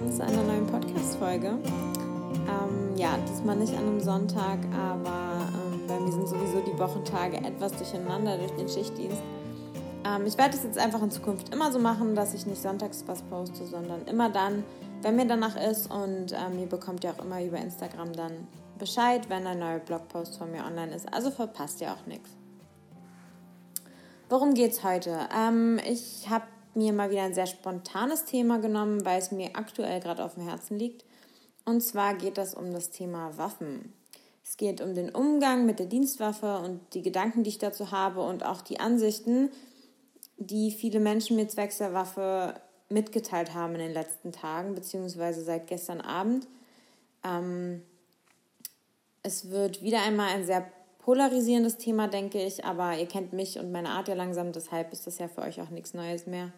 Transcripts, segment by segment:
willkommen zu einer neuen Podcast-Folge. Ähm, ja, diesmal nicht an einem Sonntag, aber ähm, bei mir sind sowieso die Wochentage etwas durcheinander durch den Schichtdienst. Ähm, ich werde es jetzt einfach in Zukunft immer so machen, dass ich nicht sonntags was poste, sondern immer dann, wenn mir danach ist. Und ähm, ihr bekommt ja auch immer über Instagram dann Bescheid, wenn ein neuer Blogpost von mir online ist. Also verpasst ihr auch nichts. Worum geht's heute? Ähm, ich habe mir mal wieder ein sehr spontanes Thema genommen, weil es mir aktuell gerade auf dem Herzen liegt. Und zwar geht es um das Thema Waffen. Es geht um den Umgang mit der Dienstwaffe und die Gedanken, die ich dazu habe und auch die Ansichten, die viele Menschen mir zwecks der Waffe mitgeteilt haben in den letzten Tagen, beziehungsweise seit gestern Abend. Ähm, es wird wieder einmal ein sehr polarisierendes Thema, denke ich, aber ihr kennt mich und meine Art ja langsam, deshalb ist das ja für euch auch nichts Neues mehr.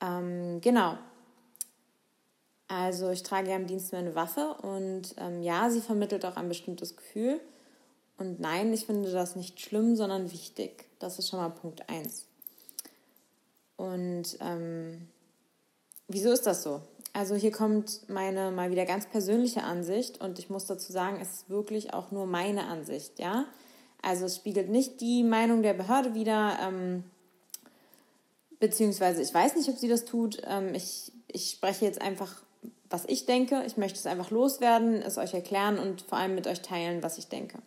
Ähm, genau. Also ich trage ja im Dienst meine Waffe und ähm, ja, sie vermittelt auch ein bestimmtes Gefühl. Und nein, ich finde das nicht schlimm, sondern wichtig. Das ist schon mal Punkt 1. Und ähm, wieso ist das so? Also hier kommt meine mal wieder ganz persönliche Ansicht und ich muss dazu sagen, es ist wirklich auch nur meine Ansicht, ja. Also es spiegelt nicht die Meinung der Behörde wider, ähm, beziehungsweise ich weiß nicht, ob sie das tut. Ähm, ich, ich spreche jetzt einfach, was ich denke. Ich möchte es einfach loswerden, es euch erklären und vor allem mit euch teilen, was ich denke.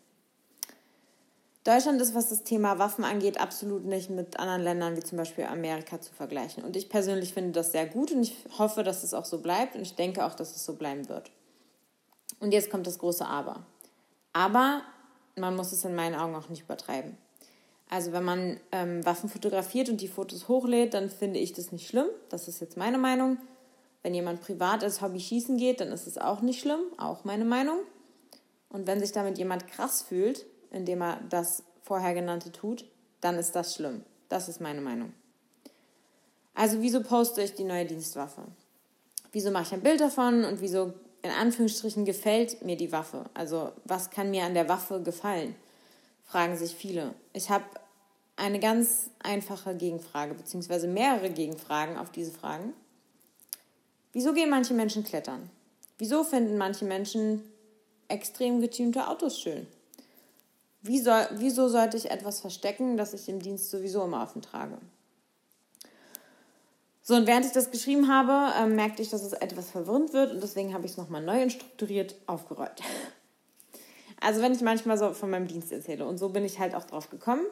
Deutschland ist, was das Thema Waffen angeht, absolut nicht mit anderen Ländern wie zum Beispiel Amerika zu vergleichen. Und ich persönlich finde das sehr gut und ich hoffe, dass es auch so bleibt und ich denke auch, dass es so bleiben wird. Und jetzt kommt das große Aber. Aber man muss es in meinen Augen auch nicht übertreiben. Also wenn man ähm, Waffen fotografiert und die Fotos hochlädt, dann finde ich das nicht schlimm. Das ist jetzt meine Meinung. Wenn jemand privat als Hobby schießen geht, dann ist es auch nicht schlimm. Auch meine Meinung. Und wenn sich damit jemand krass fühlt, indem er das vorher genannte tut, dann ist das schlimm. Das ist meine Meinung. Also wieso poste ich die neue Dienstwaffe? Wieso mache ich ein Bild davon und wieso in Anführungsstrichen gefällt mir die Waffe? Also was kann mir an der Waffe gefallen? Fragen sich viele. Ich habe eine ganz einfache Gegenfrage, beziehungsweise mehrere Gegenfragen auf diese Fragen. Wieso gehen manche Menschen klettern? Wieso finden manche Menschen extrem getunte Autos schön? Wie soll, wieso sollte ich etwas verstecken, das ich im Dienst sowieso immer offen trage? So, und während ich das geschrieben habe, äh, merkte ich, dass es etwas verwirrend wird und deswegen habe ich es nochmal neu und strukturiert aufgerollt. Also, wenn ich manchmal so von meinem Dienst erzähle und so bin ich halt auch drauf gekommen,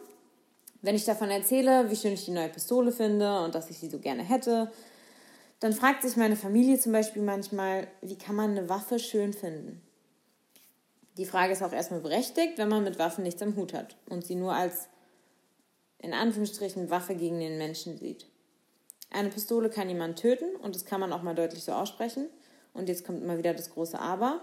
wenn ich davon erzähle, wie schön ich die neue Pistole finde und dass ich sie so gerne hätte, dann fragt sich meine Familie zum Beispiel manchmal, wie kann man eine Waffe schön finden? Die Frage ist auch erstmal berechtigt, wenn man mit Waffen nichts am Hut hat und sie nur als in Anführungsstrichen Waffe gegen den Menschen sieht. Eine Pistole kann jemanden töten und das kann man auch mal deutlich so aussprechen. Und jetzt kommt immer wieder das große Aber.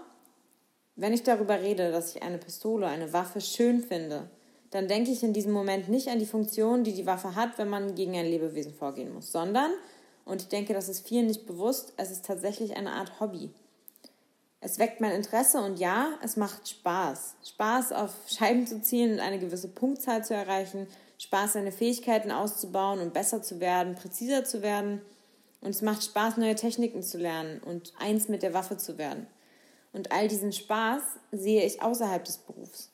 Wenn ich darüber rede, dass ich eine Pistole, eine Waffe schön finde, dann denke ich in diesem Moment nicht an die Funktion, die die Waffe hat, wenn man gegen ein Lebewesen vorgehen muss, sondern, und ich denke, das ist vielen nicht bewusst, es ist tatsächlich eine Art Hobby. Es weckt mein Interesse und ja, es macht Spaß. Spaß auf Scheiben zu ziehen und eine gewisse Punktzahl zu erreichen. Spaß, seine Fähigkeiten auszubauen und besser zu werden, präziser zu werden. Und es macht Spaß, neue Techniken zu lernen und eins mit der Waffe zu werden. Und all diesen Spaß sehe ich außerhalb des Berufs.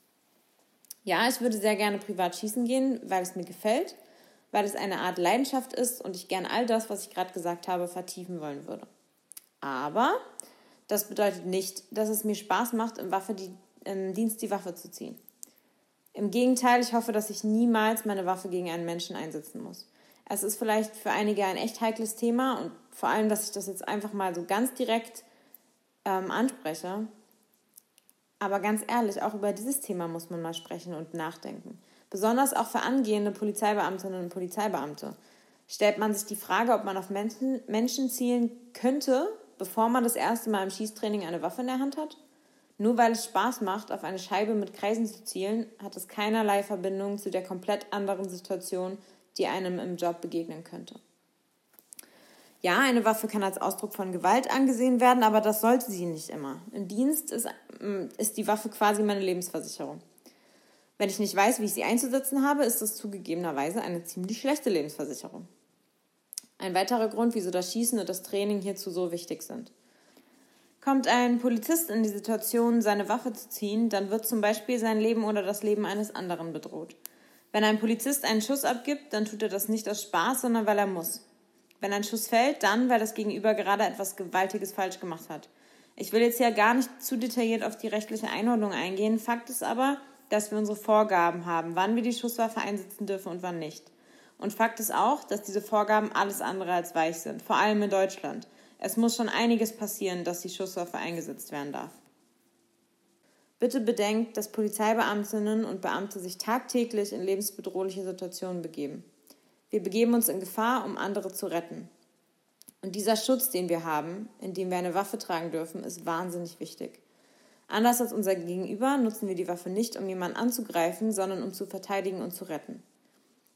Ja, ich würde sehr gerne privat schießen gehen, weil es mir gefällt, weil es eine Art Leidenschaft ist und ich gerne all das, was ich gerade gesagt habe, vertiefen wollen würde. Aber das bedeutet nicht, dass es mir Spaß macht, im, Waffe die, im Dienst die Waffe zu ziehen. Im Gegenteil, ich hoffe, dass ich niemals meine Waffe gegen einen Menschen einsetzen muss. Es ist vielleicht für einige ein echt heikles Thema und vor allem, dass ich das jetzt einfach mal so ganz direkt ähm, anspreche. Aber ganz ehrlich, auch über dieses Thema muss man mal sprechen und nachdenken. Besonders auch für angehende Polizeibeamtinnen und Polizeibeamte. Stellt man sich die Frage, ob man auf Menschen, Menschen zielen könnte, bevor man das erste Mal im Schießtraining eine Waffe in der Hand hat? Nur weil es Spaß macht, auf eine Scheibe mit Kreisen zu zielen, hat es keinerlei Verbindung zu der komplett anderen Situation, die einem im Job begegnen könnte. Ja, eine Waffe kann als Ausdruck von Gewalt angesehen werden, aber das sollte sie nicht immer. Im Dienst ist, mm, ist die Waffe quasi meine Lebensversicherung. Wenn ich nicht weiß, wie ich sie einzusetzen habe, ist das zugegebenerweise eine ziemlich schlechte Lebensversicherung. Ein weiterer Grund, wieso das Schießen und das Training hierzu so wichtig sind. Kommt ein Polizist in die Situation, seine Waffe zu ziehen, dann wird zum Beispiel sein Leben oder das Leben eines anderen bedroht. Wenn ein Polizist einen Schuss abgibt, dann tut er das nicht aus Spaß, sondern weil er muss. Wenn ein Schuss fällt, dann, weil das Gegenüber gerade etwas Gewaltiges falsch gemacht hat. Ich will jetzt ja gar nicht zu detailliert auf die rechtliche Einordnung eingehen. Fakt ist aber, dass wir unsere Vorgaben haben, wann wir die Schusswaffe einsetzen dürfen und wann nicht. Und Fakt ist auch, dass diese Vorgaben alles andere als weich sind, vor allem in Deutschland. Es muss schon einiges passieren, dass die Schusswaffe eingesetzt werden darf. Bitte bedenkt, dass Polizeibeamtinnen und Beamte sich tagtäglich in lebensbedrohliche Situationen begeben. Wir begeben uns in Gefahr, um andere zu retten. Und dieser Schutz, den wir haben, indem wir eine Waffe tragen dürfen, ist wahnsinnig wichtig. Anders als unser Gegenüber nutzen wir die Waffe nicht, um jemanden anzugreifen, sondern um zu verteidigen und zu retten.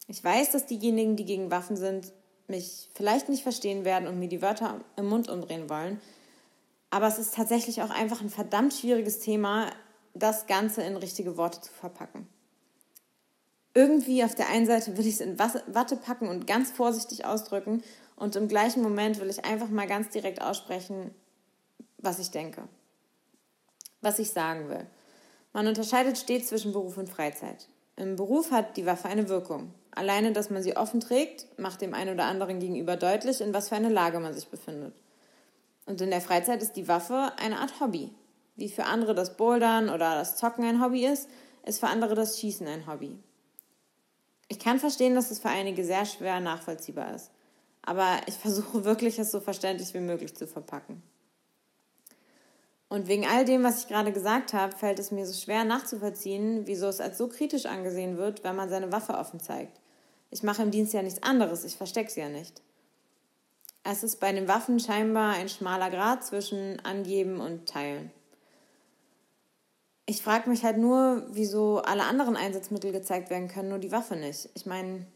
Ich weiß, dass diejenigen, die gegen Waffen sind, mich vielleicht nicht verstehen werden und mir die Wörter im Mund umdrehen wollen. Aber es ist tatsächlich auch einfach ein verdammt schwieriges Thema, das Ganze in richtige Worte zu verpacken. Irgendwie auf der einen Seite will ich es in Watte packen und ganz vorsichtig ausdrücken und im gleichen Moment will ich einfach mal ganz direkt aussprechen, was ich denke, was ich sagen will. Man unterscheidet stets zwischen Beruf und Freizeit. Im Beruf hat die Waffe eine Wirkung. Alleine, dass man sie offen trägt, macht dem einen oder anderen gegenüber deutlich, in was für eine Lage man sich befindet. Und in der Freizeit ist die Waffe eine Art Hobby. Wie für andere das Bouldern oder das Zocken ein Hobby ist, ist für andere das Schießen ein Hobby. Ich kann verstehen, dass es für einige sehr schwer nachvollziehbar ist. Aber ich versuche wirklich, es so verständlich wie möglich zu verpacken. Und wegen all dem, was ich gerade gesagt habe, fällt es mir so schwer nachzuvollziehen, wieso es als so kritisch angesehen wird, wenn man seine Waffe offen zeigt. Ich mache im Dienst ja nichts anderes, ich verstecke sie ja nicht. Es ist bei den Waffen scheinbar ein schmaler Grad zwischen Angeben und Teilen. Ich frage mich halt nur, wieso alle anderen Einsatzmittel gezeigt werden können, nur die Waffe nicht. Ich meine,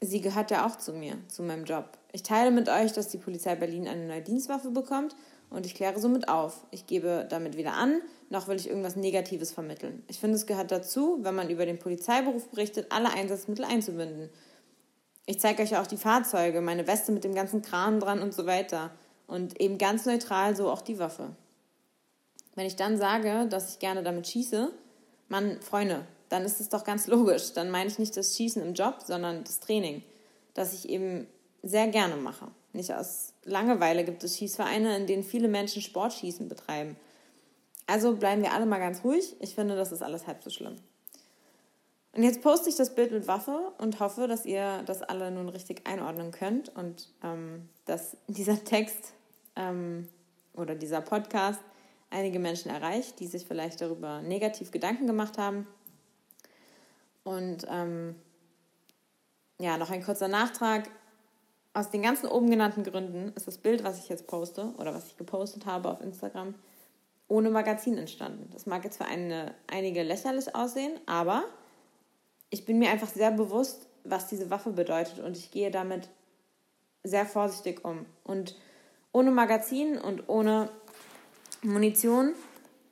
sie gehört ja auch zu mir, zu meinem Job. Ich teile mit euch, dass die Polizei Berlin eine neue Dienstwaffe bekommt und ich kläre somit auf. Ich gebe damit weder an, noch will ich irgendwas Negatives vermitteln. Ich finde, es gehört dazu, wenn man über den Polizeiberuf berichtet, alle Einsatzmittel einzubinden. Ich zeige euch auch die Fahrzeuge, meine Weste mit dem ganzen Kran dran und so weiter. Und eben ganz neutral so auch die Waffe. Wenn ich dann sage, dass ich gerne damit schieße, Mann, Freunde, dann ist es doch ganz logisch. Dann meine ich nicht das Schießen im Job, sondern das Training, das ich eben sehr gerne mache. Nicht aus Langeweile gibt es Schießvereine, in denen viele Menschen Sportschießen betreiben. Also bleiben wir alle mal ganz ruhig. Ich finde, das ist alles halb so schlimm. Und jetzt poste ich das Bild mit Waffe und hoffe, dass ihr das alle nun richtig einordnen könnt und ähm, dass dieser Text ähm, oder dieser Podcast einige Menschen erreicht, die sich vielleicht darüber negativ Gedanken gemacht haben. Und ähm, ja, noch ein kurzer Nachtrag. Aus den ganzen oben genannten Gründen ist das Bild, was ich jetzt poste oder was ich gepostet habe auf Instagram, ohne Magazin entstanden. Das mag jetzt für eine, einige lächerlich aussehen, aber ich bin mir einfach sehr bewusst, was diese Waffe bedeutet und ich gehe damit sehr vorsichtig um. Und ohne Magazin und ohne Munition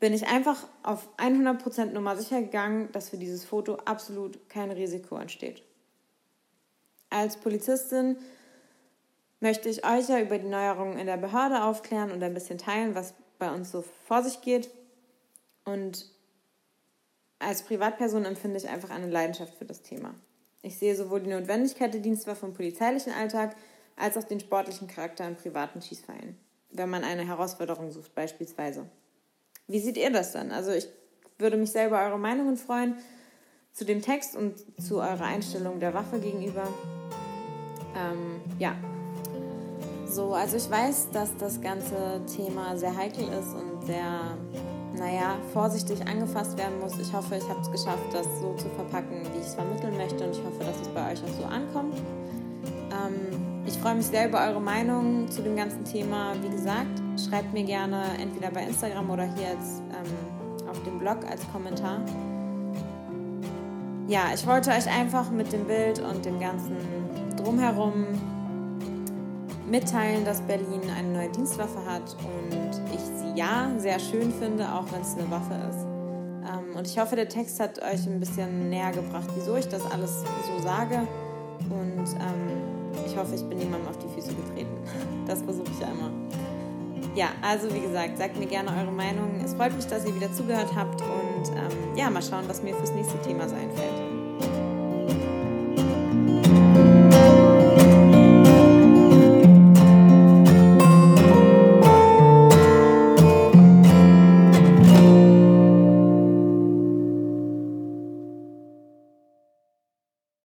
bin ich einfach auf 100% Nummer sicher gegangen, dass für dieses Foto absolut kein Risiko entsteht. Als Polizistin möchte ich euch ja über die Neuerungen in der Behörde aufklären und ein bisschen teilen, was bei uns so vor sich geht. Und als Privatperson empfinde ich einfach eine Leidenschaft für das Thema. Ich sehe sowohl die Notwendigkeit der Dienstwaffe im polizeilichen Alltag als auch den sportlichen Charakter in privaten Schießvereinen, wenn man eine Herausforderung sucht beispielsweise. Wie seht ihr das dann? Also ich würde mich selber eure Meinungen freuen zu dem Text und zu eurer Einstellung der Waffe gegenüber. Ähm, ja, so, also ich weiß, dass das ganze Thema sehr heikel ist und sehr, naja, vorsichtig angefasst werden muss. Ich hoffe, ich habe es geschafft, das so zu verpacken, wie ich es vermitteln möchte und ich hoffe, dass es bei euch auch so ankommt. Ähm, ich freue mich sehr über eure Meinung zu dem ganzen Thema. Wie gesagt, schreibt mir gerne entweder bei Instagram oder hier jetzt ähm, auf dem Blog als Kommentar. Ja, ich wollte euch einfach mit dem Bild und dem ganzen Drumherum mitteilen, dass Berlin eine neue Dienstwaffe hat und ich sie ja sehr schön finde, auch wenn es eine Waffe ist. Ähm, und ich hoffe, der Text hat euch ein bisschen näher gebracht, wieso ich das alles so sage. Und ähm, ich hoffe, ich bin niemandem auf die Füße getreten. Das versuche ich ja immer. Ja, also wie gesagt, sagt mir gerne eure Meinung. Es freut mich, dass ihr wieder zugehört habt und ähm, ja, mal schauen, was mir fürs nächste Thema so einfällt.